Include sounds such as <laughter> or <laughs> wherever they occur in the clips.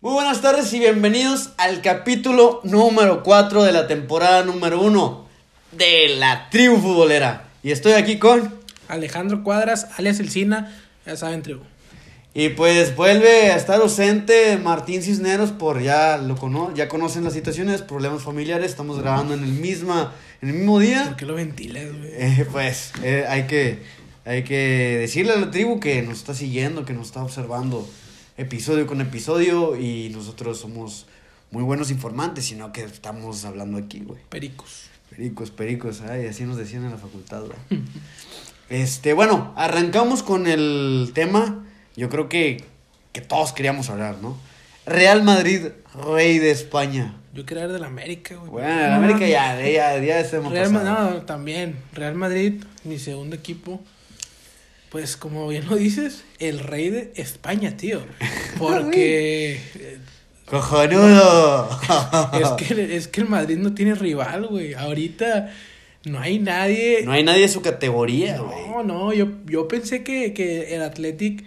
Muy buenas tardes y bienvenidos al capítulo número 4 de la temporada número 1 de la tribu futbolera. Y estoy aquí con... Alejandro Cuadras, alias Elcina, ya saben, tribu. Y pues vuelve a estar ausente Martín Cisneros por ya lo cono ya conocen las situaciones, problemas familiares, estamos grabando en el misma en el mismo día. ¿Por qué lo ventilas, güey? Eh, pues eh, hay que hay que decirle a la tribu que nos está siguiendo, que nos está observando episodio con episodio y nosotros somos muy buenos informantes, sino que estamos hablando aquí, güey. Pericos. Pericos, pericos, ay, así nos decían en la facultad, güey. <laughs> Este, bueno, arrancamos con el tema, yo creo que, que todos queríamos hablar, ¿no? Real Madrid, rey de España. Yo quería ver del América, güey. Bueno, el América ya, ya, ya estamos Real no, también. Real Madrid, mi segundo equipo. Pues como bien lo dices, el rey de España, tío. Porque <laughs> ¡Cojonudo! <laughs> es, que, es que el Madrid no tiene rival, güey. Ahorita no hay nadie. No hay nadie de su categoría, güey. No, no, yo, yo pensé que, que el Athletic,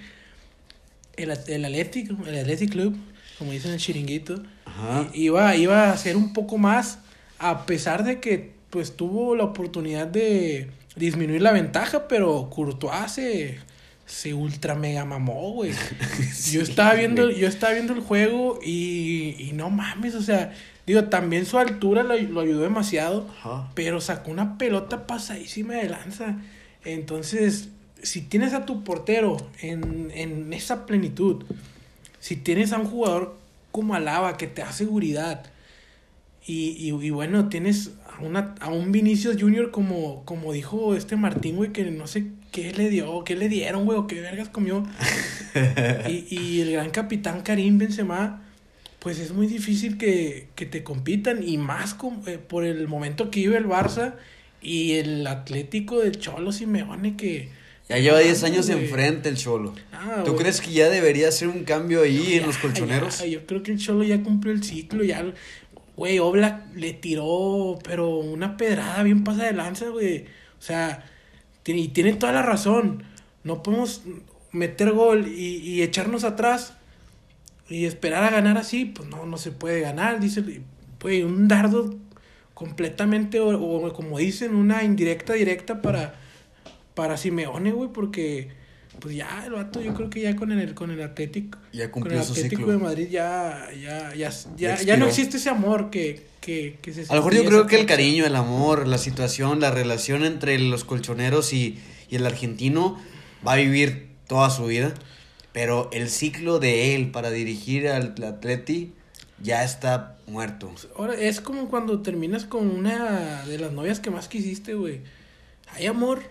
el, el Athletic, el Athletic Club, como dicen en el chiringuito, Ajá. iba, iba a hacer un poco más, a pesar de que pues tuvo la oportunidad de disminuir la ventaja, pero Courtois se, se ultra mega mamó, güey. <laughs> yo estaba viendo, yo estaba viendo el juego y, y no mames, o sea, digo, también su altura lo, lo ayudó demasiado. Ajá. Pero sacó una pelota pasadísima de lanza. Entonces, si tienes a tu portero en, en esa plenitud, si tienes a un jugador como Alaba que te da seguridad, y, y, y bueno, tienes a, una, a un Vinicius Junior como, como dijo este Martín, güey, que no sé qué le dio, qué le dieron, güey, o qué vergas comió. <laughs> y, y el gran capitán Karim Benzema, pues es muy difícil que, que te compitan y más con- eh, por el momento que vive el Barça y el Atlético del Cholo Simeone que... Ya lleva 10 años güey. enfrente el Cholo. Ah, ¿Tú güey. crees que ya debería hacer un cambio ahí en Ya, los colchoneros? ya, yo creo que el Cholo ya cumplió el ciclo, ya... Güey, Oblak le tiró, pero una pedrada bien pasa de lanza, güey. O sea, y tiene toda la razón. No podemos meter gol y, y echarnos atrás y esperar a ganar así. Pues no, no se puede ganar. Dice, güey, un dardo completamente, o, o como dicen, una indirecta directa para, para Simeone, güey, porque pues ya el vato yo creo que ya con el con el Atlético Ya con el Atlético ciclo. de Madrid ya ya ya Ya ya, no existe ese amor que que, que se A lo mejor yo creo que el cariño, el amor, la situación, la relación entre los colchoneros y, y el argentino va a vivir toda su vida. Pero el ciclo de él para dirigir al Atleti ya está muerto. Ahora es como cuando terminas con una de las novias que más quisiste, güey. Hay amor,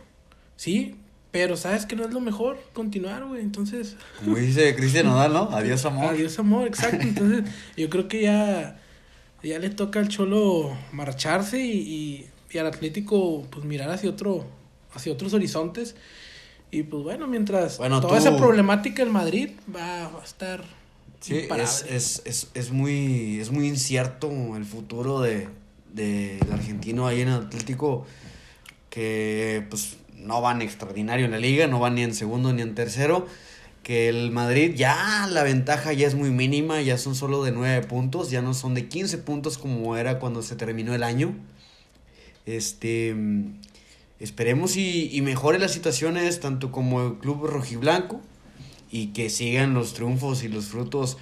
sí, pero sabes que no es lo mejor continuar, güey. Entonces, Como dice Cristian Nodal, ¿no? Adiós, amor. Adiós amor, exacto. Entonces, yo creo que ya, ya le toca al Cholo marcharse y, y, y al Atlético pues mirar hacia otro, hacia otros horizontes. Y pues bueno, mientras Bueno, toda tú- esa problemática en Madrid va, va a estar Sí, es, es, es, es, muy, es muy incierto el futuro de, de del argentino ahí en el Atlético, que pues no van extraordinario en la liga, no van ni en segundo ni en tercero, que el Madrid ya la ventaja ya es muy mínima, ya son solo de 9 puntos, ya no son de 15 puntos como era cuando se terminó el año. Este, esperemos y, y mejore las situaciones tanto como el club rojiblanco y que sigan los triunfos y los frutos.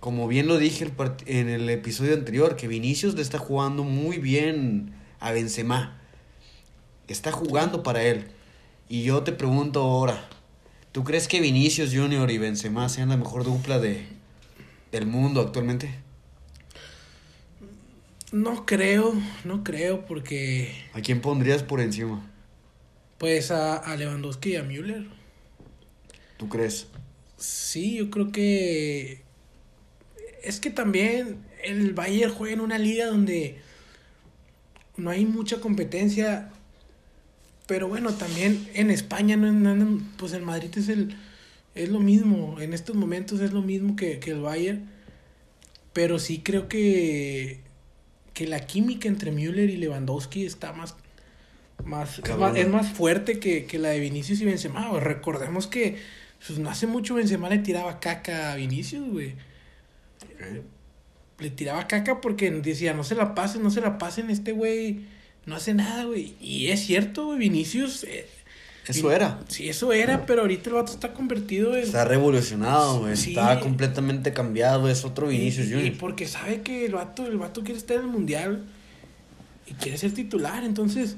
Como bien lo dije en el episodio anterior, que Vinicius le está jugando muy bien a Benzema. Está jugando para él. Y yo te pregunto ahora, ¿tú crees que Vinicius Junior y Benzema sean la mejor dupla de, del mundo actualmente? No creo, no creo, porque ¿A quién pondrías por encima? pues a, a Lewandowski y a Müller. ¿Tú crees? Sí, yo creo que es que también el Bayern juega en una liga donde no hay mucha competencia, pero bueno, también en España no no pues el Madrid es el es lo mismo, en estos momentos es lo mismo que, que el Bayern, pero sí creo que que la química entre Müller y Lewandowski está más más, es Cabrón. más, es más fuerte que, que la de Vinicius y Benzema. güey. Recordemos que pues, no hace mucho Benzema le tiraba caca a Vinicius, güey. le tiraba caca porque decía, no se la pasen, no se la pasen, este güey no hace nada, güey. Y es cierto, güey, Vinicius... Eh, eso era. Sí, eso era, pero ahorita el vato está convertido en... Está revolucionado, güey. Está completamente cambiado, es otro Vinicius Junior. Y porque sabe que el vato, el vato quiere estar en el Mundial y quiere ser titular, entonces...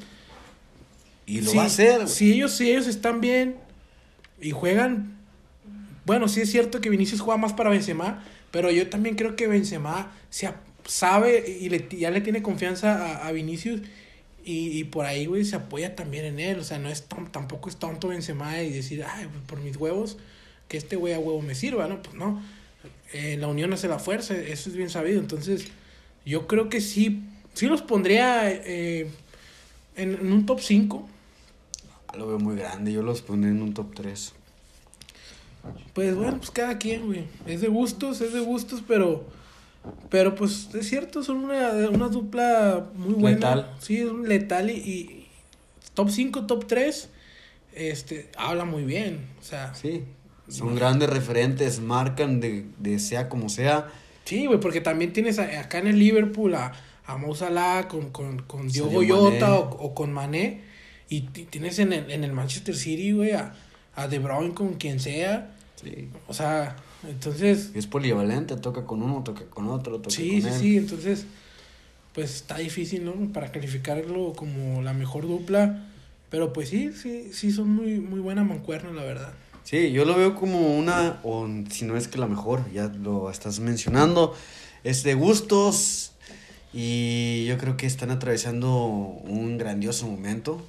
Y lo va a hacer. Si ellos, si ellos están bien y juegan... Bueno, sí es cierto que Vinicius juega más para Benzema, pero yo también creo que Benzema se sabe y le, ya le tiene confianza a, Vinicius y, por ahí, güey, se apoya también en él. O sea, no es tampoco es tonto Benzema y decir, ay, pues, por mis huevos, que este güey a huevo me sirva, ¿no? Pues no. Eh, la unión hace la fuerza, eso es bien sabido. Entonces, yo creo que sí, sí los pondría eh, en, en, un top 5. Lo veo muy grande, yo los pondría en un top 3. Pues bueno, pues cada quien, güey. Es de gustos, es de gustos, pero. Pero pues es cierto, son una, una dupla muy buena. Letal. Sí, es letal y, y, top 5, top 3, este, habla muy bien. O sea. Sí, son grandes referentes, marcan de, de sea como sea. Sí, güey, porque también tienes acá en el Liverpool a, a Mo Salah con, con, con Diogo Jota o, o, con Mané. Y tienes en el, en el Manchester City, güey, a a De Bruyne con quien sea. Sí. O sea, entonces... Es polivalente, toca con uno, toca con otro, toca sí, sí, Sí, entonces, pues está difícil, ¿no? Para calificarlo como la mejor dupla. Pero pues sí, sí, sí son muy, muy buena mancuerna, la verdad. Sí, yo lo veo como una, o si no es que la mejor, ya lo estás mencionando, es de gustos y yo creo que están atravesando un grandioso momento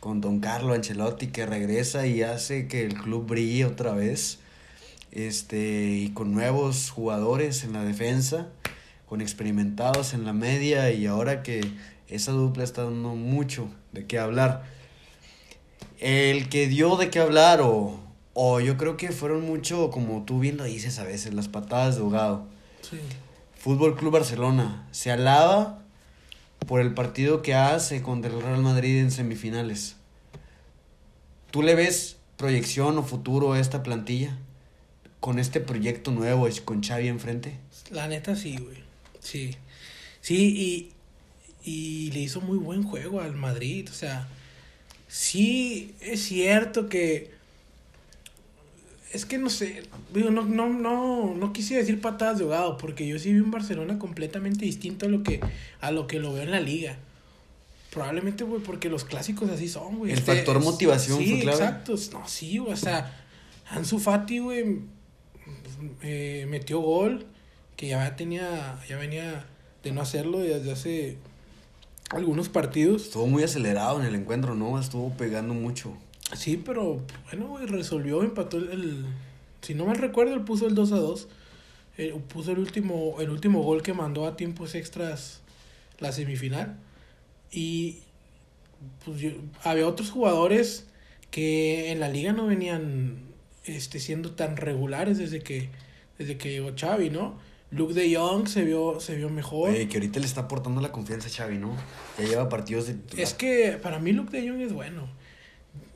con Don Carlo Ancelotti que regresa y hace que el club brille otra vez. Este, y con nuevos jugadores en la defensa, con experimentados en la media y ahora que esa dupla está dando mucho de qué hablar. El que dio de qué hablar o, o yo creo que fueron mucho, como tú bien lo dices a veces, las patadas de ahogado. Sí. Fútbol Club Barcelona se alaba por el partido que hace contra el Real Madrid en semifinales. ¿Tú le ves proyección o futuro a esta plantilla? Con este proyecto nuevo y con Xavi enfrente. La neta sí, güey. Sí. Sí, y, y le hizo muy buen juego al Madrid. O sea, sí es cierto que es que no sé, digo, no, no, no, no quise decir patadas de ahogado, porque yo sí vi un Barcelona completamente distinto a lo que, a lo que lo veo en la liga. Probablemente, güey, porque los clásicos así son, güey. El este, factor motivación sí, fue clave. exacto. No, sí, güey, o sea, Ansu Fati, güey, eh, metió gol, que ya tenía, ya venía de no hacerlo desde hace algunos partidos. Estuvo muy acelerado en el encuentro, ¿no? Estuvo pegando mucho. Sí, pero bueno, resolvió, empató el, si no mal recuerdo, él puso el 2 a 2. Eh, puso el último, el último gol que mandó a tiempos extras la semifinal. Y pues había otros jugadores que en la liga no venían este, siendo tan regulares desde que, desde que llegó Xavi, ¿no? Luke de Jong se vio, se vio mejor. Oye, que ahorita le está aportando la confianza a Xavi, ¿no? Ya lleva partidos de... Es que para mí Luke de Jong es bueno.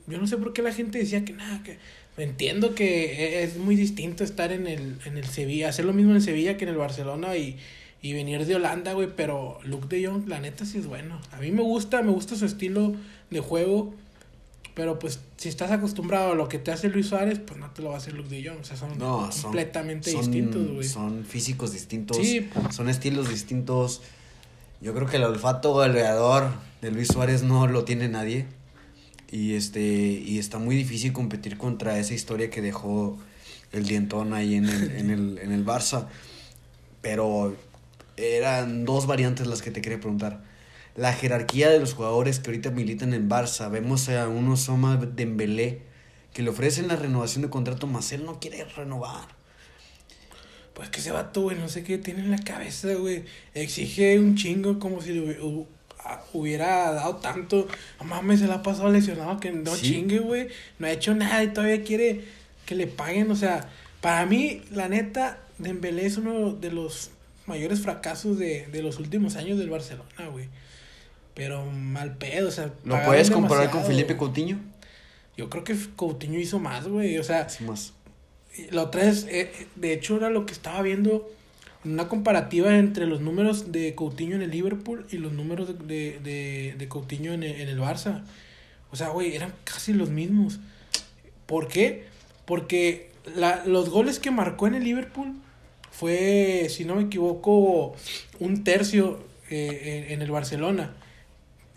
Yo no sé por qué la gente decía que nada, que entiendo que es muy distinto estar en el, en el Sevilla, hacer lo mismo en Sevilla que en el Barcelona y, y venir de Holanda, güey, pero Luke de Jong, la neta sí es bueno. A mí me gusta, me gusta su estilo de juego, pero pues si estás acostumbrado a lo que te hace Luis Suárez, pues no te lo va a hacer Luke de Jong, o sea, son completamente distintos, güey. Son físicos distintos, sí. son estilos distintos. Yo creo que el olfato goleador de Luis Suárez no lo tiene nadie. Y este y está muy difícil competir contra esa historia que dejó el dientón ahí en el, en el, en el Barça. Pero eran dos variantes las que te quería preguntar. La jerarquía de los jugadores que ahorita militan en Barça. Vemos a uno Soma Dembélé que le ofrecen la renovación de contrato, más él no quiere renovar. Pues que se va tú, güey, no sé qué tiene en la cabeza, güey. Exige un chingo como si le hubiera dado tanto. No mames, se la ha pasado lesionado que no chingue, güey. No ha hecho nada y todavía quiere que le paguen. O sea, para mí, la neta, Dembélé es uno de los mayores fracasos de, de los últimos años del Barcelona, güey. Pero mal pedo, o sea. ¿Lo puedes comparar con Felipe Coutinho? Yo creo que Coutinho hizo más, güey. O sea. más. La otra es, eh, de hecho, era lo que estaba viendo en una comparativa entre los números de Coutinho en el Liverpool y los números de, de, de Coutinho en el, en el Barça. O sea, güey, eran casi los mismos. ¿Por qué? Porque la, los goles que marcó en el Liverpool fue, si no me equivoco, un tercio eh, en, en el Barcelona.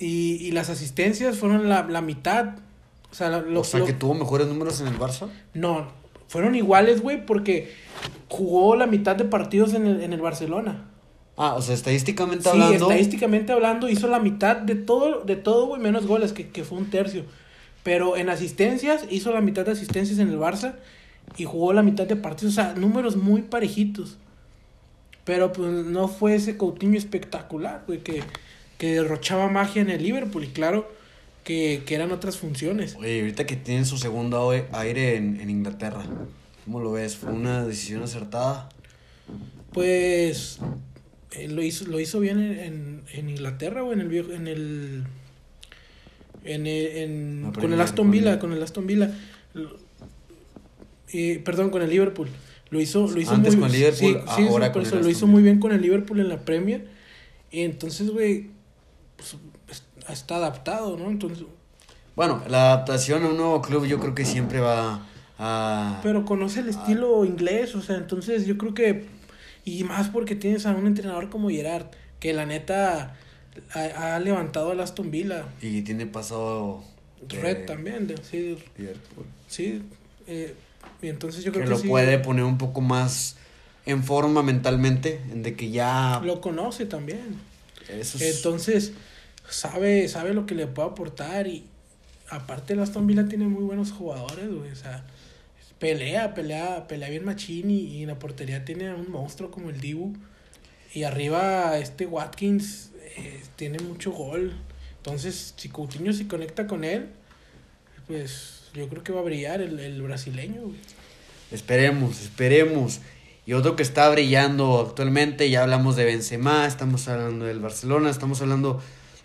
Y, y las asistencias fueron la, la mitad. O sea, lo- o sea, lo- que tuvo mejores números en el Barça. no, fueron iguales, güey, porque jugó la mitad de partidos en el, en el Barcelona. Ah, o sea, estadísticamente Sí, hablando. estadísticamente hablando, hizo la mitad de todo, de todo, güey, menos goles, que, que fue un tercio. Pero en asistencias, hizo la mitad de asistencias en el Barça y jugó la mitad de partidos. O sea, números muy parejitos. Pero pues no fue ese Coutinho espectacular, güey, que, que derrochaba magia en el Liverpool. Y claro, que, que eran otras funciones. Oye, ahorita que tienen su segundo aire en, en Inglaterra, ¿cómo lo ves? ¿Fue una decisión acertada? Pues eh, lo hizo lo hizo bien en, en, en Inglaterra o en el viejo en el en, en- con el Aston Villa con el Aston Villa eh, perdón con el Liverpool lo hizo lo hizo Antes muy con Liverpool, sí, ahora sí, con eso el lo hizo muy bien con el Liverpool en la Premier y entonces güey pues, es- está adaptado no entonces Bueno, la adaptación a un nuevo club yo creo que siempre va a... Pero conoce el estilo inglés, o sea, entonces yo creo que. Y más porque tienes a un entrenador como Gerard, que la neta ha, ha levantado al Aston Villa. Y tiene pasado... de Red también, de- sí, Liverpool. sí. eh, y entonces yo Que creo que, lo sí, puede poner un poco más en forma mentalmente, en de que ya... Lo conoce también. Eso es- Entonces, sabe, sabe lo que le puede aportar y aparte el Aston Villa tiene muy buenos jugadores, güey, o sea, pelea, pelea, pelea bien machín y, y en la portería tiene a un monstruo como el Dibu y arriba este Watkins eh, tiene mucho gol. Entonces, si Coutinho se conecta con él, pues yo creo que va a brillar el, el brasileño. Esperemos, esperemos. Y otro que está brillando actualmente, ya hablamos de Benzema, estamos hablando del Barcelona, estamos hablando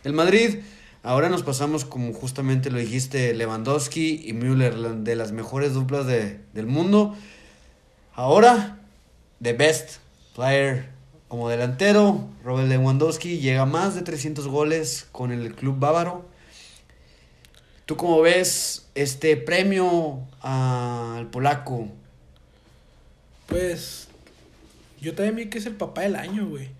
del Madrid. Ahora nos pasamos, como justamente lo dijiste, Lewandowski y Müller, de las mejores duplas de, del mundo. Ahora, the best player como delantero, Robert Lewandowski llega a más de 300 goles con el club bávaro. ¿Tú cómo ves este premio al polaco? Pues yo también vi que es el papá del año, güey.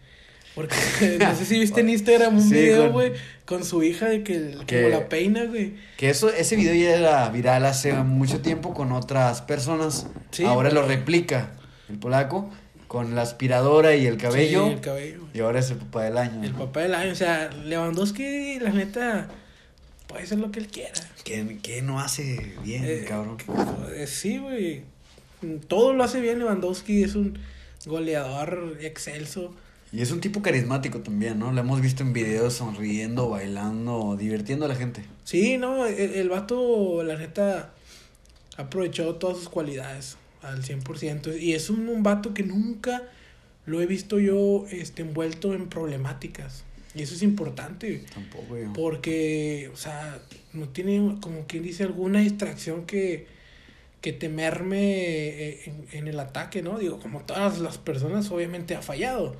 Porque <laughs> no sé si viste en Instagram un Sí, video, güey, con su hija de que Que- como la peina, güey. Que eso, ese video ya era viral hace mucho tiempo con otras personas. Sí, ahora lo replica el polaco con la aspiradora y el cabello. Sí, el cabello. Y ahora es el papá del año. El papá del año, o sea, Lewandowski, la neta, puede hacer lo que él quiera. ¿Qué, qué no hace bien, Eh, cabrón? Eh, Sí, güey. Todo lo hace bien Lewandowski, es un goleador excelso. Y es un tipo carismático también, ¿no? Lo hemos visto en videos sonriendo, bailando, divirtiendo a la gente. Sí, no, el, el vato, la neta, ha aprovechado todas sus cualidades al 100%. Y es un, un vato que nunca lo he visto yo este, envuelto en problemáticas. Y eso es importante, Tampoco yo. porque, o sea, no tiene, como quien dice, alguna distracción que, que te merme eh, en, en el ataque, ¿no? Digo, como todas las personas, obviamente ha fallado.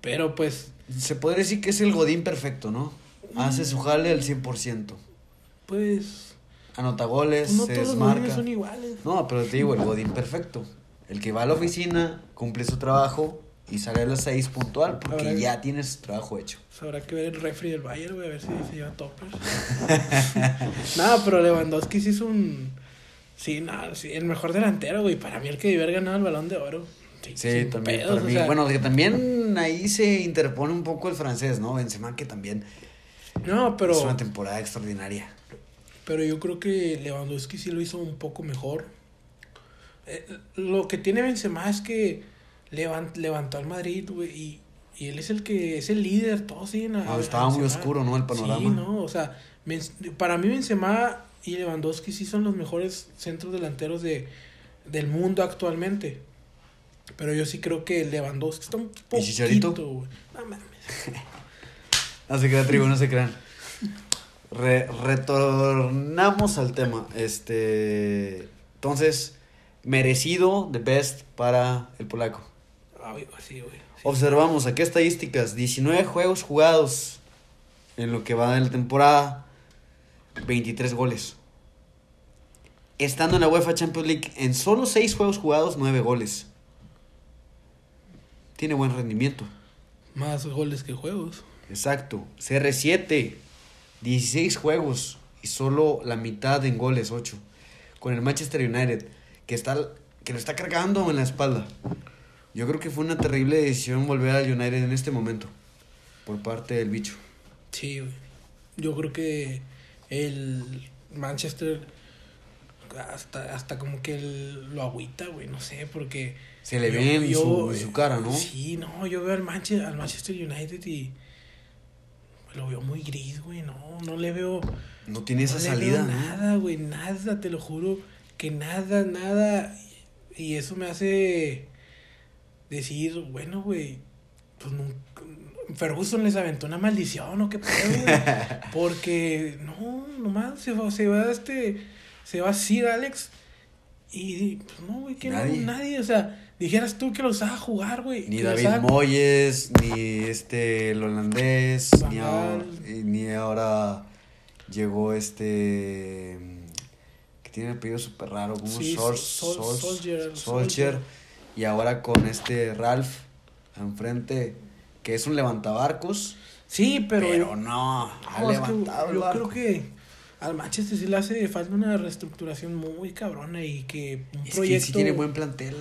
Pero pues, Se podría decir que es el godín perfecto, ¿no? Hace su jale al 100%. pues, Anota goles, no se todos los desmarca. godines son iguales. No, pero te digo, el godín perfecto. El que va a la oficina, cumple su trabajo y sale a las 6 puntual porque ya tienes tu trabajo hecho. Pues habrá que ver el refri del Bayern, güey, a ver si se lleva toppers. <laughs> Nada, pero Lewandowski sí es un. Sí, nada, sí, el mejor delantero, güey. Para mí, el que debe haber ganado el balón de oro. Sí, también. pedos, para o mí. sea, Bueno, que también ahí se interpone un poco el francés, ¿no? Benzema que también No, pero. es una temporada extraordinaria. Pero yo creo que Lewandowski sí lo hizo un poco mejor. Eh, lo que tiene Benzema es que levant- levantó al Madrid, güey, y, y él es el que es el líder, todos siguen a, Ah, a estaba muy oscuro, ¿no? El panorama. Sí, no, o sea, para mí Benzema y Lewandowski sí son los mejores centros delanteros de, del mundo actualmente. Pero yo sí creo que Lewandowski está un ¿Y Chicharito? poquito. No mames. <laughs> No se crean, tribu, no se crean. Re- retornamos al tema. Este. Entonces, merecido the best para el polaco. Ay, sí, güey. sí. Observamos aquí estadísticas, 19 juegos jugados en lo que va de la temporada, 23 goles. Estando en la UEFA Champions League, en solo 6 juegos jugados, 9 goles. Tiene buen rendimiento. Más goles que juegos. Exacto. CR7, 16 juegos y solo la mitad en goles, 8. Con el Manchester United, que, está, que lo está cargando en la espalda. Yo creo que fue una terrible decisión volver al United en este momento. Por parte del bicho. Sí, güey. Yo creo que el Manchester hasta, hasta como que el- lo agüita, güey, no sé, porque... Se le yo- ve en yo- su, en su cara, ¿no? Sí, no, yo veo al, Manche- al Manchester United y lo veo muy gris, güey, no, no le veo... No tiene esa no le salida, veo ¿no? nada, güey, nada, te lo juro, que nada, nada, y eso me hace decir, bueno, güey, pues nunca... Ferguson les aventó una maldición o qué pedo, güey. <laughs> Porque no, nomás se va, se va este, se va Sir Alex y pues no, güey, que Nadie. nadie. nadie, o sea, dijeras tú que lo usaba a jugar, güey. Ni que David Moyes, ni este el holandés, ni ahora, ni ahora llegó este que tiene el apellido súper raro, como Sí, Sol- Sol- Sol- Solskjaer, Solskjaer. y ahora con este Ralph enfrente que es un levantabarcos, Sí, pero, pero, no, ha no, es que levantado yo creo que al Manchester sí le hace falta una reestructuración muy cabrona y que un es que proyecto sí tiene buen plantel.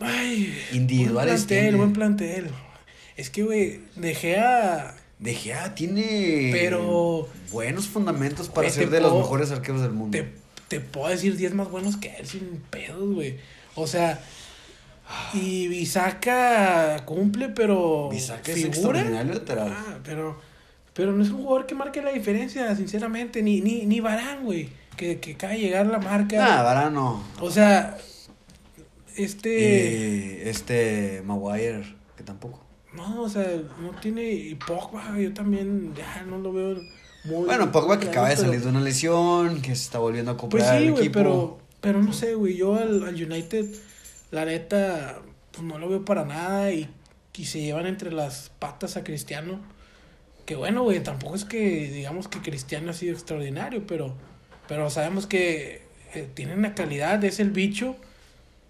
Ay, Individuales buen plantel, tiene. buen plantel. Es que güey, dejé a De Gea tiene Pero- buenos fundamentos para ser de los mejores arqueros del mundo. te, te puedo decir 10 más buenos que él sin pedos, güey. O sea, y Bisaca cumple, pero. Bisaca es extraordinario lateral. Ah, pero, pero no es un jugador que marque la diferencia, sinceramente. Ni, ni, ni Barán, güey. Que, que acaba de llegar la marca. Nada, Varano. O sea, este. Y este Maguire, que tampoco. No, o sea, no tiene. Y Pogba, yo también ya no lo veo muy. Bueno, Pogba que acaba de salir de una lesión, que se está volviendo a Pues comprar sí, el equipo. pero, pero no sé, güey. Yo al, al United, la neta, pues no lo veo para nada. Y, y se llevan entre las patas a Cristiano. Que bueno, güey, tampoco es que digamos que Cristiano ha sido extraordinario, pero, pero sabemos que eh, tiene una calidad, es el bicho.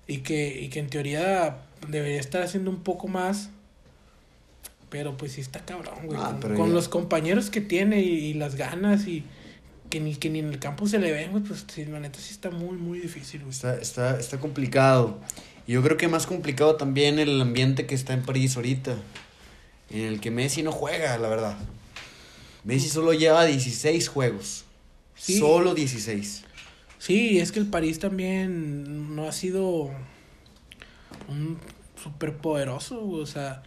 Y que, y que en teoría debería estar haciendo un poco más. Pero pues sí está cabrón, güey. Ah, con los compañeros que tiene y, y las ganas y que ni, que ni en el campo se le ven, güey, pues sí, la neta sí está muy, muy difícil, güey. Está, está, está complicado. Y yo creo que más complicado también el ambiente que está en París ahorita. En el que Messi no juega, la verdad. Messi solo lleva 16 juegos. Sí. Solo 16. Sí, es que el París también no ha sido un súper poderoso, o sea,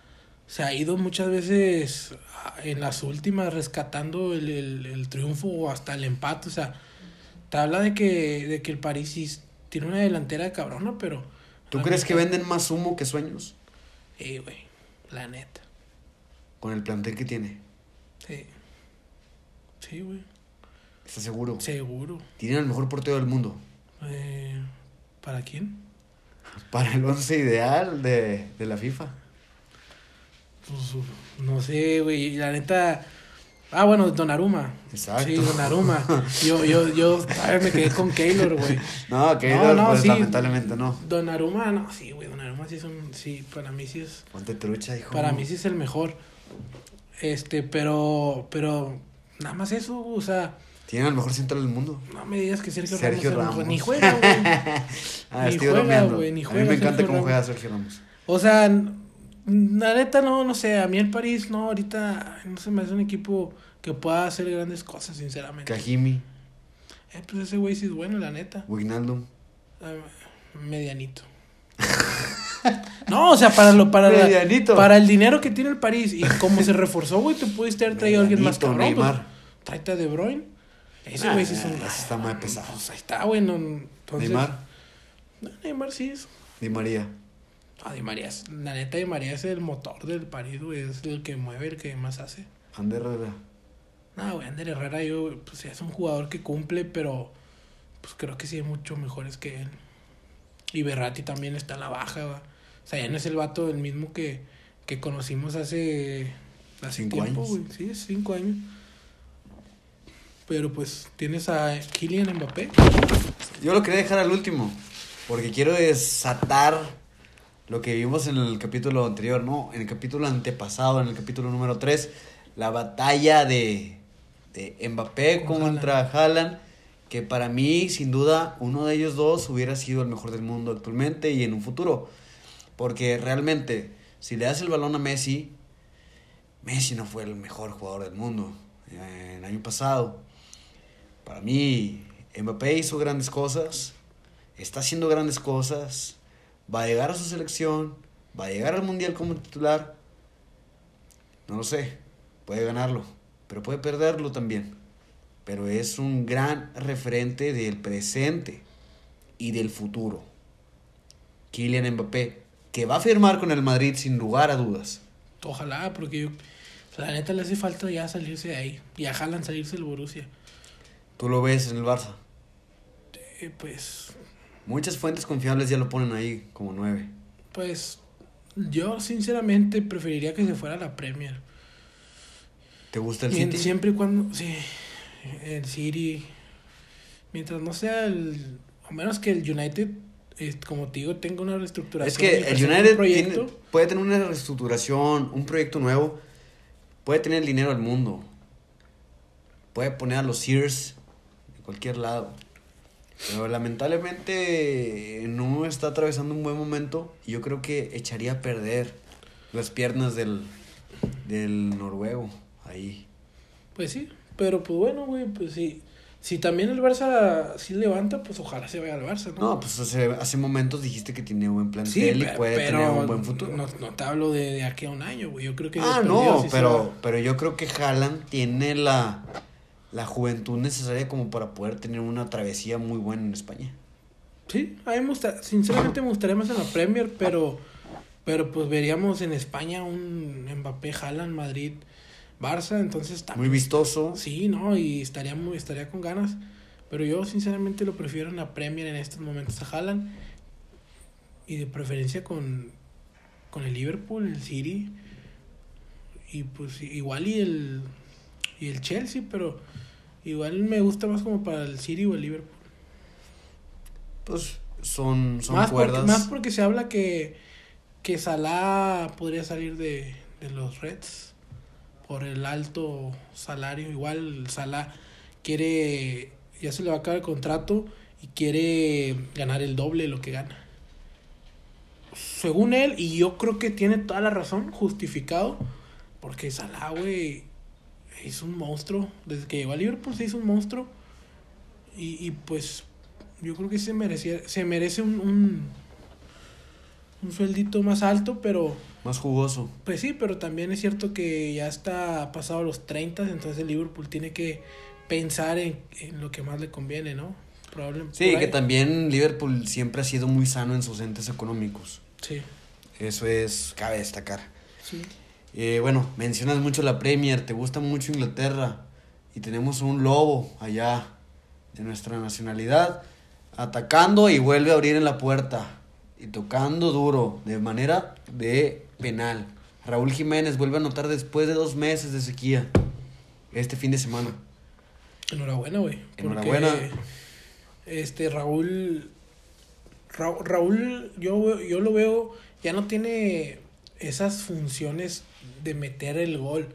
se ha ido muchas veces en las últimas rescatando el, el, el triunfo o hasta el empate, o sea, te habla de que, de que el París sí tiene una delantera cabrona, pero... ¿Tú crees que venden más humo que sueños? Sí, güey, la neta, Con el plantel que tiene. sí. Sí, güey, ¿Estás seguro? seguro. Tienen el mejor portero del mundo. Eh, ¿Para quién? <laughs> Para el once ideal de, de la FIFA. Pues, no sé, güey, la neta... Ah, bueno, Donnarumma. Exacto. Sí, Donnarumma. Yo, yo, yo, a ver, me quedé con Keylor, güey. <laughs> No, que No, no, pues sí. lamentablemente no. Donnarumma, no, sí, güey, Donnarumma sí es un... Sí, para mí sí es... Ponte trucha, hijo. Para mí sí es el mejor. Este, pero... Pero... Nada más eso, o sea... Tienen el mejor central del mundo. No me digas que Sergio, Sergio Ramos. Ramos. Ni juega, güey. <laughs> Ah, Ni estoy juega, güey, ni A mí juega me encanta Sergio cómo Ramos. juega Sergio Ramos. O sea, la neta no, no sé, a mí el París no, ahorita no se me hace un equipo que pueda hacer grandes cosas, sinceramente. Kajimi, Eh, pues ese güey sí es bueno, la neta. Wijnaldum. Ah, medianito. <laughs> no, o sea, para lo para la- para el dinero que tiene el París y como se reforzó, güey, te pudiste haber traído a alguien más cabrón. Pues, tráete a De Bruyne. Ese Ah, güey sí es un ese está muy pesado. Pues ahí está, güey, no, entonces- Neymar, No, Neymar sí es. Di María. Ah, Di María, es- la neta Di María es el motor del París, güey, es el que mueve, el que más hace. Ander Herrera. No, güey, Ander Herrera, yo, pues es un jugador que cumple, pero pues creo que sí hay mucho mejores que él. Y Berratti también está en la baja, va. O sea, ya no es el vato el mismo que, que conocimos hace, hace Cinco tiempo, años. güey. Sí, cinco años. Pero pues tienes a Kylian Mbappé. Yo lo quería dejar al último, porque quiero desatar lo que vimos en el capítulo anterior, ¿no? En el capítulo antepasado, en el capítulo número 3, la batalla de, de Mbappé Con contra Haaland, que para mí, sin duda, uno de ellos dos hubiera sido el mejor del mundo actualmente y en un futuro. Porque realmente, si le das el balón a Messi, Messi no fue el mejor jugador del mundo eh, el año pasado. Para mí, Mbappé hizo grandes cosas, está haciendo grandes cosas, va a llegar a su selección, va a llegar al Mundial como titular. No lo sé, puede ganarlo, pero puede perderlo también. Pero es un gran referente del presente y del futuro. Kylian Mbappé, que va a firmar con el Madrid sin lugar a dudas. Ojalá, porque la neta le hace falta ya salirse de ahí. Y a Haaland salirse del Borussia. Tú lo ves en el Barça. Eh, pues, Muchas fuentes confiables ya lo ponen ahí como nueve. pues, yo sinceramente preferiría que se fuera a la Premier. ¿Te gusta el City? Siempre y cuando, sí, el City, mientras no sea el, o menos que el United, como te digo, tenga una reestructuración. Es que el United proyecto, tiene- puede tener una reestructuración, un proyecto nuevo, puede tener el dinero del mundo, puede poner a los Sears de cualquier lado, pero lamentablemente no está atravesando un buen momento y yo creo que echaría a perder las piernas del, del noruego ahí. Pues sí, pero pues bueno, güey, pues sí. Si también el Barça sí levanta, pues ojalá se vaya al Barça, ¿no? No, pues hace, hace momentos dijiste que tiene buen plantel sí, y puede pero tener un buen futuro. No, no te hablo de, de aquí a un año, güey. Yo creo que. Ah, no, pero, pero yo creo que Haaland tiene la, la juventud necesaria como para poder tener una travesía muy buena en España. Sí, a mí me gusta, sinceramente me gustaría más en la Premier, pero, pero pues veríamos en España un Mbappé, Haaland, Madrid, Barça, entonces Muy también. vistoso. Sí, no, y estaría muy, estaría con ganas. Pero yo sinceramente lo prefiero en la Premier en estos momentos a Haaland. Y de preferencia con, con el Liverpool, el City. Y pues igual y el, y el Chelsea, pero igual me gusta más como para el City o el Liverpool. Pues son, son más, porque, cuerdas. más porque se habla que, que Salah podría salir de, de los Reds por el alto salario. Igual Salah quiere, ya se le va a acabar el contrato y quiere ganar el doble de lo que gana. Según él, y yo creo que tiene toda la razón, justificado, porque Salah, güey, es un monstruo. Desde que llegó a Liverpool se hizo un monstruo. Y, y pues yo creo que se merecía, se merece un, un, un sueldito más alto, pero Más jugoso. pues sí, pero también es cierto que ya está pasado los 30, entonces el Liverpool tiene que pensar en, en lo que más le conviene, ¿no? Probablemente. Sí, que también Liverpool siempre ha sido muy sano en sus entes económicos. Sí, Eso es, cabe destacar. sí. Eh, bueno, mencionas mucho la Premier, te gusta mucho Inglaterra y tenemos un lobo allá de nuestra nacionalidad atacando y vuelve a abrir en la puerta y tocando duro de manera de penal. Raúl Jiménez vuelve a anotar después de dos meses de sequía este fin de semana. Enhorabuena, güey. Enhorabuena. Este, Raúl. Ra- Raúl, yo, yo lo veo, ya no tiene esas funciones de meter el gol.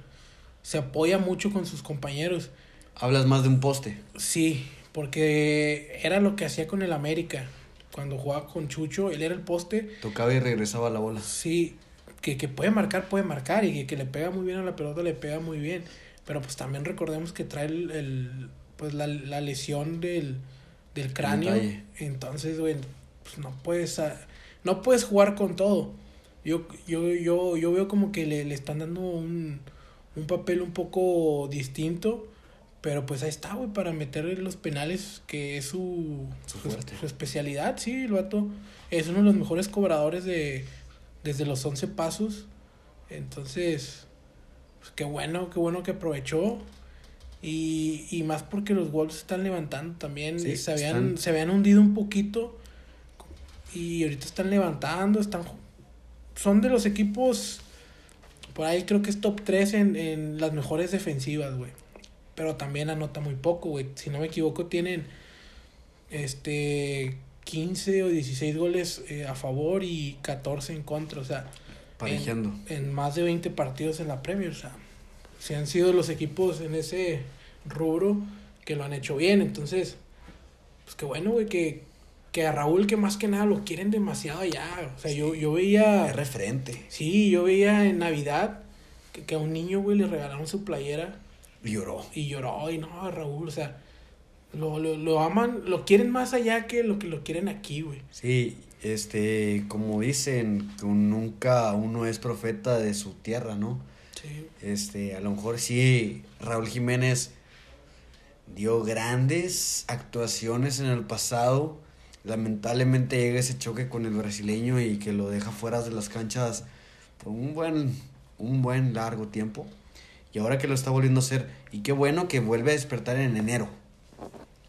Se apoya mucho con sus compañeros. Hablas más de un poste. Sí, porque era lo que hacía con el América. Cuando jugaba con Chucho, él era el poste. Tocaba y regresaba la bola. Sí, que, que puede marcar, puede marcar. Y que, que le pega muy bien a la pelota, le pega muy bien. Pero pues también recordemos que trae el, el- pues la, la lesión del, del cráneo. Entonces, güey, pues no puedes, ah, no puedes jugar con todo. Yo, yo, yo, yo veo como que le, le están dando un, un papel un poco distinto. Pero pues ahí está, güey, para meter los penales, que es su, Su su, especialidad, sí, el vato es uno de los mejores cobradores de desde los 11 pasos. Entonces, pues qué bueno, qué bueno que aprovechó. Y, y más porque los Wolves están levantando también. Sí, se, habían, están- se habían hundido un poquito. Y ahorita están levantando, están son de los equipos, por ahí creo que es top 3 en, en las mejores defensivas, güey. Pero también anota muy poco, güey. Si no me equivoco, tienen este 15 o 16 goles eh, a favor y 14 en contra, o sea, Parejando. en, en más de 20 partidos en la Premier, o sea, si han sido los equipos en ese rubro que lo han hecho bien, entonces, pues qué bueno, güey, que, que a Raúl que más que nada lo quieren demasiado allá, o sea, yo, yo veía... Es referente. Sí, yo veía en Navidad que, que a un niño, güey, le regalaron su playera Lloró. y lloró, y no, Raúl, o sea, lo, lo, lo aman, lo quieren más allá que lo que lo quieren aquí, güey. Sí, este, como dicen, que nunca uno es profeta de su tierra, ¿no? Sí. Este, a lo mejor sí, Raúl Jiménez dio grandes actuaciones en el pasado. Lamentablemente llega ese choque con el brasileño y que lo deja fuera de las canchas por un buen, un buen largo tiempo. Y ahora que lo está volviendo a hacer, y qué bueno que vuelve a despertar en enero.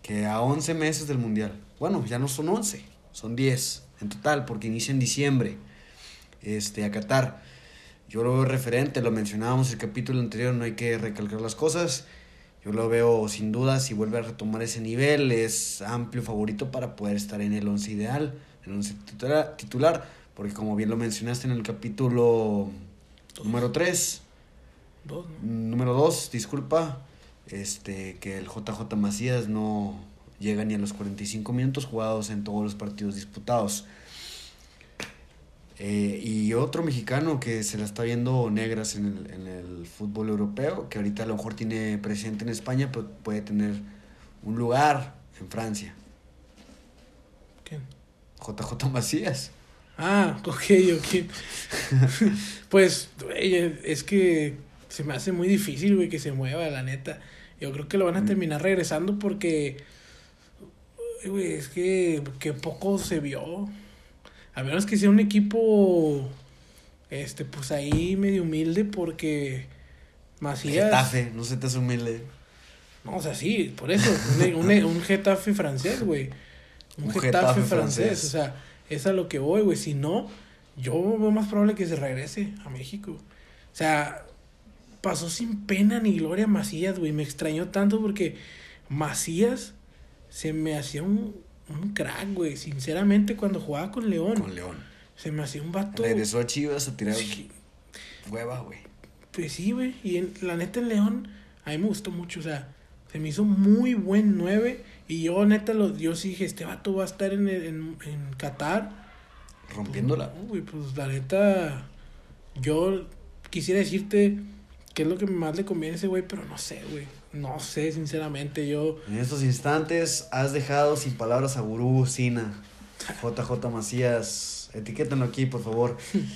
Que a 11 meses del Mundial. Bueno, ya no son 11, son 10 en total, porque inicia en diciembre. Este, a Qatar. Yo lo veo referente, lo mencionábamos el capítulo anterior, no hay que recalcar las cosas. Yo lo veo sin duda, si vuelve a retomar ese nivel, es amplio favorito para poder estar en el 11 ideal, en el 11 titular, porque como bien lo mencionaste en el capítulo número 3, Dos, ¿no? número 2, disculpa, este, que el JJ Macías no llega ni a los 45 minutos jugados en todos los partidos disputados. Eh, y otro mexicano que se la está viendo negras en el, en el fútbol europeo, que ahorita a lo mejor tiene presente en España, pero puede tener un lugar en Francia. ¿Quién? JJ Macías. Ah, <laughs> ok, ok. <laughs> pues, güey, es que se me hace muy difícil, güey, que se mueva, la neta. Yo creo que lo van a terminar regresando porque, güey, es que, que poco se vio. A menos que sea un equipo, este, pues ahí medio humilde porque Macías... Getafe, no se te hace humilde. No, o sea, sí, por eso. Un, un, un Getafe francés, güey. Un, Un Getafe, Getafe francés. francés. O sea, es a lo que voy, güey. Si no, yo veo más probable que se regrese a México. O sea, pasó sin pena ni gloria Macías, güey. Me extrañó tanto porque Macías se me hacía un, un crack, güey. Sinceramente, cuando jugaba con León, Con León. se me hacía un vato. Regresó a Chivas a tirar Sí, hueva, güey. Pues sí, güey. Y en, la neta en León, a mí me gustó mucho. O sea, se me hizo muy buen 9. Y yo, neta, lo, yo sí dije, este vato va a estar en, en, en Qatar. Rompiéndola. No, güey, pues la neta, yo quisiera decirte qué es lo que más le conviene a ese güey, pero no sé, güey. No sé, sinceramente. Yo, En estos instantes has dejado sin palabras a Gurú Sina. JJ Macías. Etiquétenlo aquí, por favor. <laughs>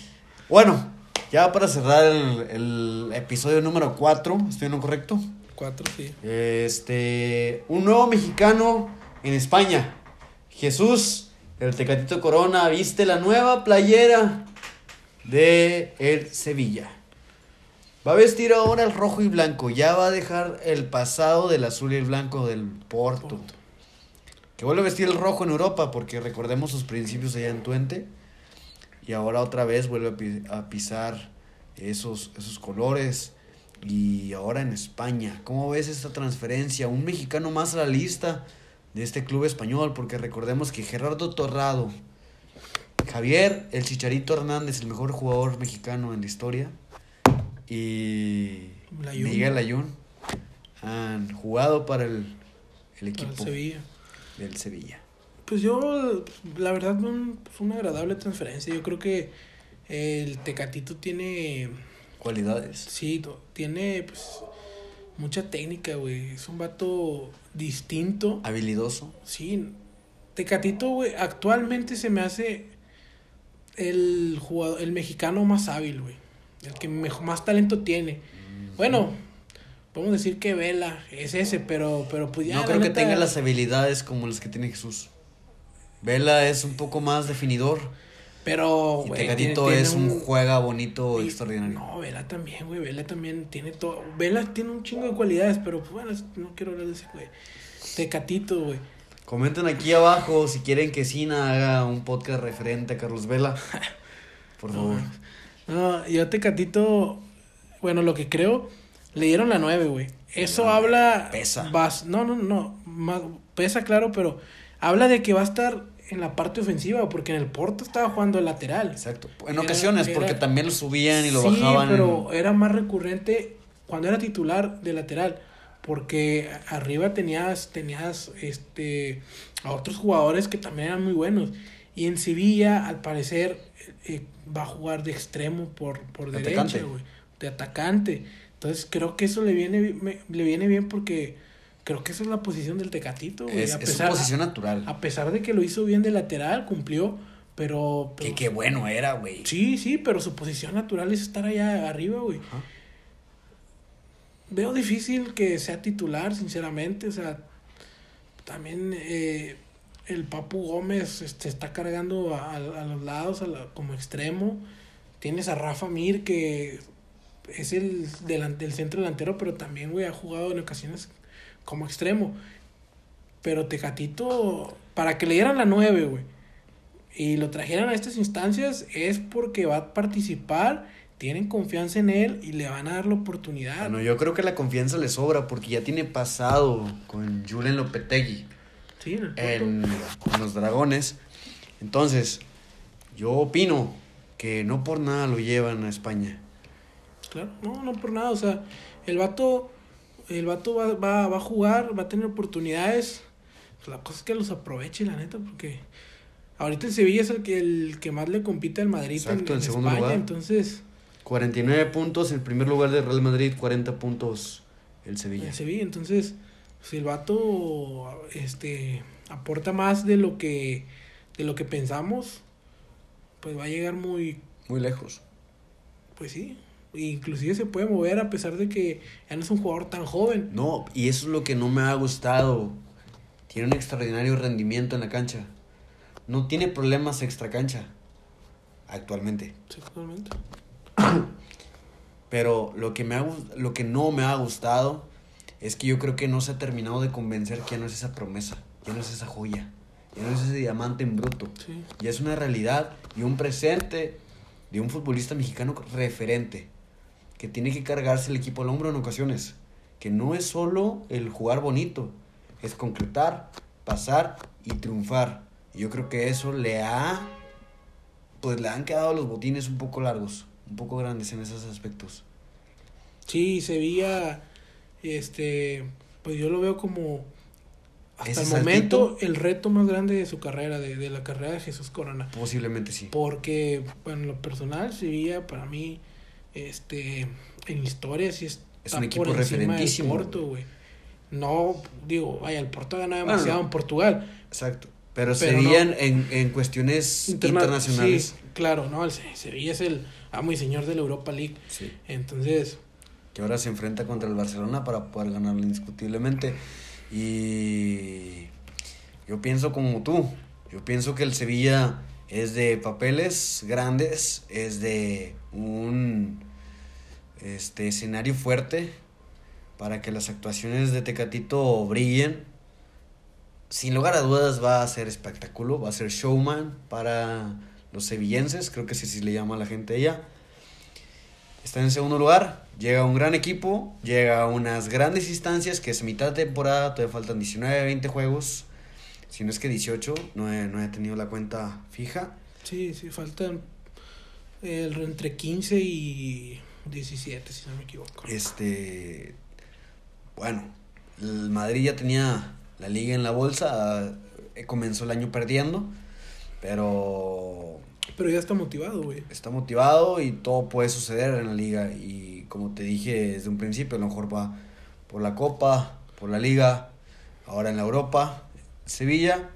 Bueno, ya para cerrar el, el episodio número 4, ¿estoy en lo correcto? cuatro, sí. Este, un nuevo mexicano en España. Jesús, el Tecatito Corona, viste la nueva playera de el Sevilla. Va a vestir ahora el rojo y blanco. Ya va a dejar el pasado del azul y el blanco del Porto. Porto. Que vuelve a vestir el rojo en Europa, porque recordemos sus principios allá en Twente. Y ahora otra vez vuelve a pisar esos, esos colores. Y ahora en España. ¿Cómo ves esta transferencia? Un mexicano más a la lista de este club español, porque recordemos que Gerardo Torrado, Javier, el Chicharito Hernández, el mejor jugador mexicano en la historia, y. Miguel Ayun han jugado para el, el Para el equipo Sevilla. del Sevilla. Pues yo, la verdad, un- fue una agradable transferencia. Yo creo que el Tecatito tiene, Cualidades. sí, tiene pues mucha técnica, güey. Es un vato distinto. Habilidoso. Sí, Tecatito, güey, actualmente se me hace el jugador, el mexicano más hábil, güey. El que mejo- más talento tiene. Bueno, podemos decir que Vela es ese, pero, pero pues ya. no creo que tenga las habilidades como las que tiene Jesús. Vela es un poco más definidor. Pero, güey. Tecatito tiene- es tiene un juega bonito y- extraordinario. No, Vela también, güey. Vela también tiene todo. Vela tiene un chingo de cualidades, pero pues bueno, no quiero hablar de ese, güey. Tecatito, güey. Comenten aquí abajo si quieren que Sina haga un podcast referente a Carlos Vela. <laughs> Por favor. No, yo Tecatito, bueno, lo que creo, le dieron la 9, güey. Eso habla... Pesa. Vas, no, no, no, más- pesa claro, pero habla de que va a estar en la parte ofensiva, porque en el Porto estaba jugando el lateral. Exacto. En Era- ocasiones, era- porque también lo subían y lo sí, bajaban. pero era más recurrente cuando era titular de lateral, porque arriba tenías, tenías este, a otros jugadores que también eran muy buenos. Y en Sevilla, al parecer, eh, va a jugar de extremo por, por De derecha, güey. De atacante. Entonces creo que eso le viene, me- le viene bien porque creo que esa es la posición del Tecatito, güey. Es, a, es su pesar, posición natural. a pesar de que lo hizo bien de lateral, cumplió, pero... pero Que qué bueno era, güey. Sí, sí, pero su posición natural es estar allá arriba, güey. Veo difícil que sea titular, sinceramente. O sea, también eh, el Papu Gómez se está cargando a, los lados como extremo. Tienes a Rafa Mir, que es el delan- del centro delantero, pero también, güey, ha jugado en ocasiones como extremo. Pero Tecatito, para que le dieran la 9, güey, y lo trajeran a estas instancias, es porque va a participar, tienen confianza en él y le van a dar la oportunidad. Bueno, yo creo que la confianza le sobra porque ya tiene pasado con Julen Lopetegui Sí, en el en, los Dragones. Entonces, yo opino que no por nada lo llevan a España. Claro, no, no por nada. O sea, el vato, el vato va, va, va a jugar, va a tener oportunidades. Pues la cosa es que los aproveche, la neta, porque ahorita el Sevilla es el que, el que más le compite al Madrid Exacto, en, en segundo España. lugar. Entonces, 49 puntos en primer lugar de Real Madrid, 40 puntos el Sevilla. en Sevilla. Entonces, si el vato este, aporta más de lo que de lo que pensamos, pues va a llegar muy, Muy lejos. pues sí. Inclusive se puede mover a pesar de que ya no es un jugador tan joven. No, y eso es lo que no me ha gustado. Tiene un extraordinario rendimiento en la cancha. No tiene problemas extra cancha. Actualmente. Sexualmente. <clears throat> Pero lo que, me ha, lo que no me ha gustado es que yo creo que no se ha terminado de convencer que ya no es esa promesa, ya no es esa joya, ya no es ese diamante en bruto. Sí. Ya es una realidad y un presente de un futbolista mexicano referente que tiene que cargarse el equipo al hombro en ocasiones. Que no es solo el jugar bonito, es concretar, pasar y triunfar. Y yo creo que eso le ha. Pues le han quedado los botines un poco largos, un poco grandes en esos aspectos. Sí, Sevilla, este, pues yo lo veo como hasta el momento el reto más grande de su carrera, de, de la carrera de Jesús Corona. Posiblemente sí. Porque, bueno, en lo personal, Sevilla para mí, este, en historia sí está Es un equipo por encima del referentísimo. Porto, güey. No, digo, vaya, el Porto ha ganado Bueno, demasiado no. en Portugal. Exacto. Pero, Pero serían no- en, en cuestiones Interna- internacionales. Sí, claro, no, el Se- Sevilla es el amo y señor de la Europa League. Sí. Entonces, que ahora se enfrenta contra el Barcelona para poder ganarlo indiscutiblemente. Y yo pienso como tú, yo pienso que el Sevilla es de papeles grandes, es de un este escenario fuerte para que las actuaciones de Tecatito brillen. Sin lugar a dudas va a ser espectáculo, va a ser showman para los sevillenses, creo que sí, sí le llama a la gente ella. Está en segundo lugar, llega un gran equipo, llega a unas grandes instancias que es mitad de temporada, todavía faltan 19, 20 juegos, si no es que 18, no he, no he tenido la cuenta fija. Sí, sí, faltan el, entre 15 y 17, si no me equivoco. Este, bueno, el Madrid ya tenía la liga en la bolsa, eh, comenzó el año perdiendo, pero Pero ya está motivado, güey. está motivado y todo puede suceder en la liga. Y como te dije desde un principio, a lo mejor va por la Copa, por la Liga, ahora en la Europa, Sevilla.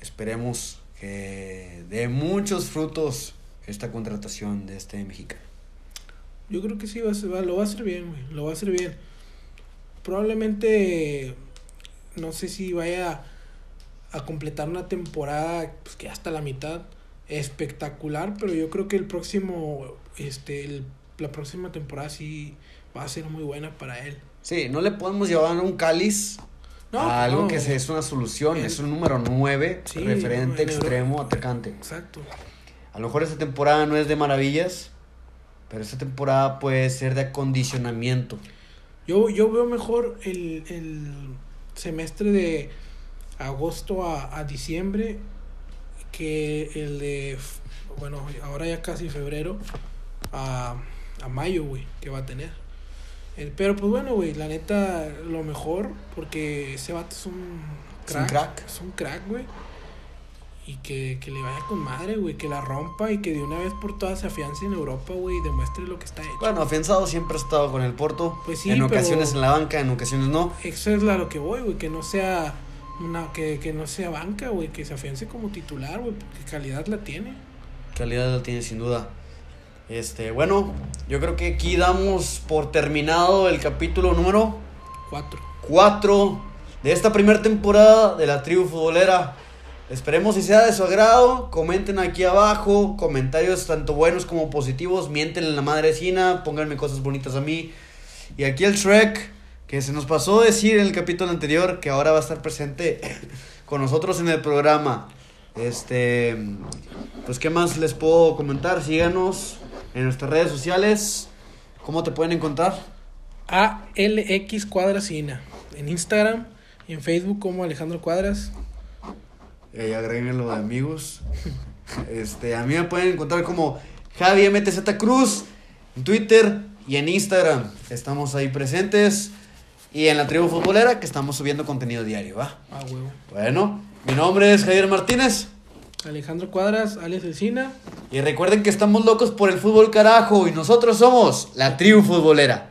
Esperemos que dé muchos frutos esta contratación de este mexicano. Yo creo que sí, va a ser- va- lo va a hacer bien, güey. Lo va a hacer bien. Probablemente, no sé si vaya a completar una temporada, pues que hasta la mitad, espectacular, pero yo creo que el próximo, este, el- la próxima temporada sí va a ser muy buena para él. Sí, no le podemos llevar un cáliz No, a algo no. que se- es una solución, es un número 9, Sí, referente, extremo, atacante. Exacto. A lo mejor esta temporada no es de maravillas, pero esta temporada puede ser de acondicionamiento. Yo, yo veo mejor el, el semestre de agosto a, a diciembre que el de, bueno, ahora ya casi febrero a, a mayo, güey, que va a tener. Eh, pero pues bueno, güey, la neta, lo mejor, porque ese vato es un Es un crack. Es un crack, güey. Y que, que le vaya con madre, güey, que la rompa y que de una vez por todas se afiance en Europa, güey, y demuestre lo que está hecho. Bueno, afianzado siempre ha estado con el Porto. Pues sí, en pero- ocasiones en la banca, en ocasiones no. Eso es a lo que voy, güey, que no sea una que, que no sea banca, güey, que se afiance como titular, güey, porque calidad la tiene. Calidad la tiene sin duda. Este, bueno, yo creo que aquí damos por terminado el capítulo número Cuatro. 4 de esta primera temporada de la tribu futbolera. Esperemos si sea de su agrado. Comenten aquí abajo comentarios tanto buenos como positivos. Mienten en la madre vecina. Pónganme cosas bonitas a mí. Y aquí el Shrek, que se nos pasó decir en el capítulo anterior que ahora va a estar presente <laughs> con nosotros en el programa. Este, pues qué más les puedo comentar. Síganos en nuestras redes sociales. ¿Cómo te pueden encontrar? ALX Cuadracina. En Instagram y en Facebook como Alejandro Cuadras. Y ahí agréguenlo de amigos. <laughs> Este, a mí me pueden encontrar como Javi MTZ Cruz en Twitter y en Instagram. Estamos ahí presentes. Y en la tribu futbolera que estamos subiendo contenido diario, ¿va? Ah, huevo. Bueno, mi nombre es Javier Martínez. Alejandro Cuadras, alias Encina. Y recuerden que estamos locos por el fútbol carajo y nosotros somos la tribu futbolera.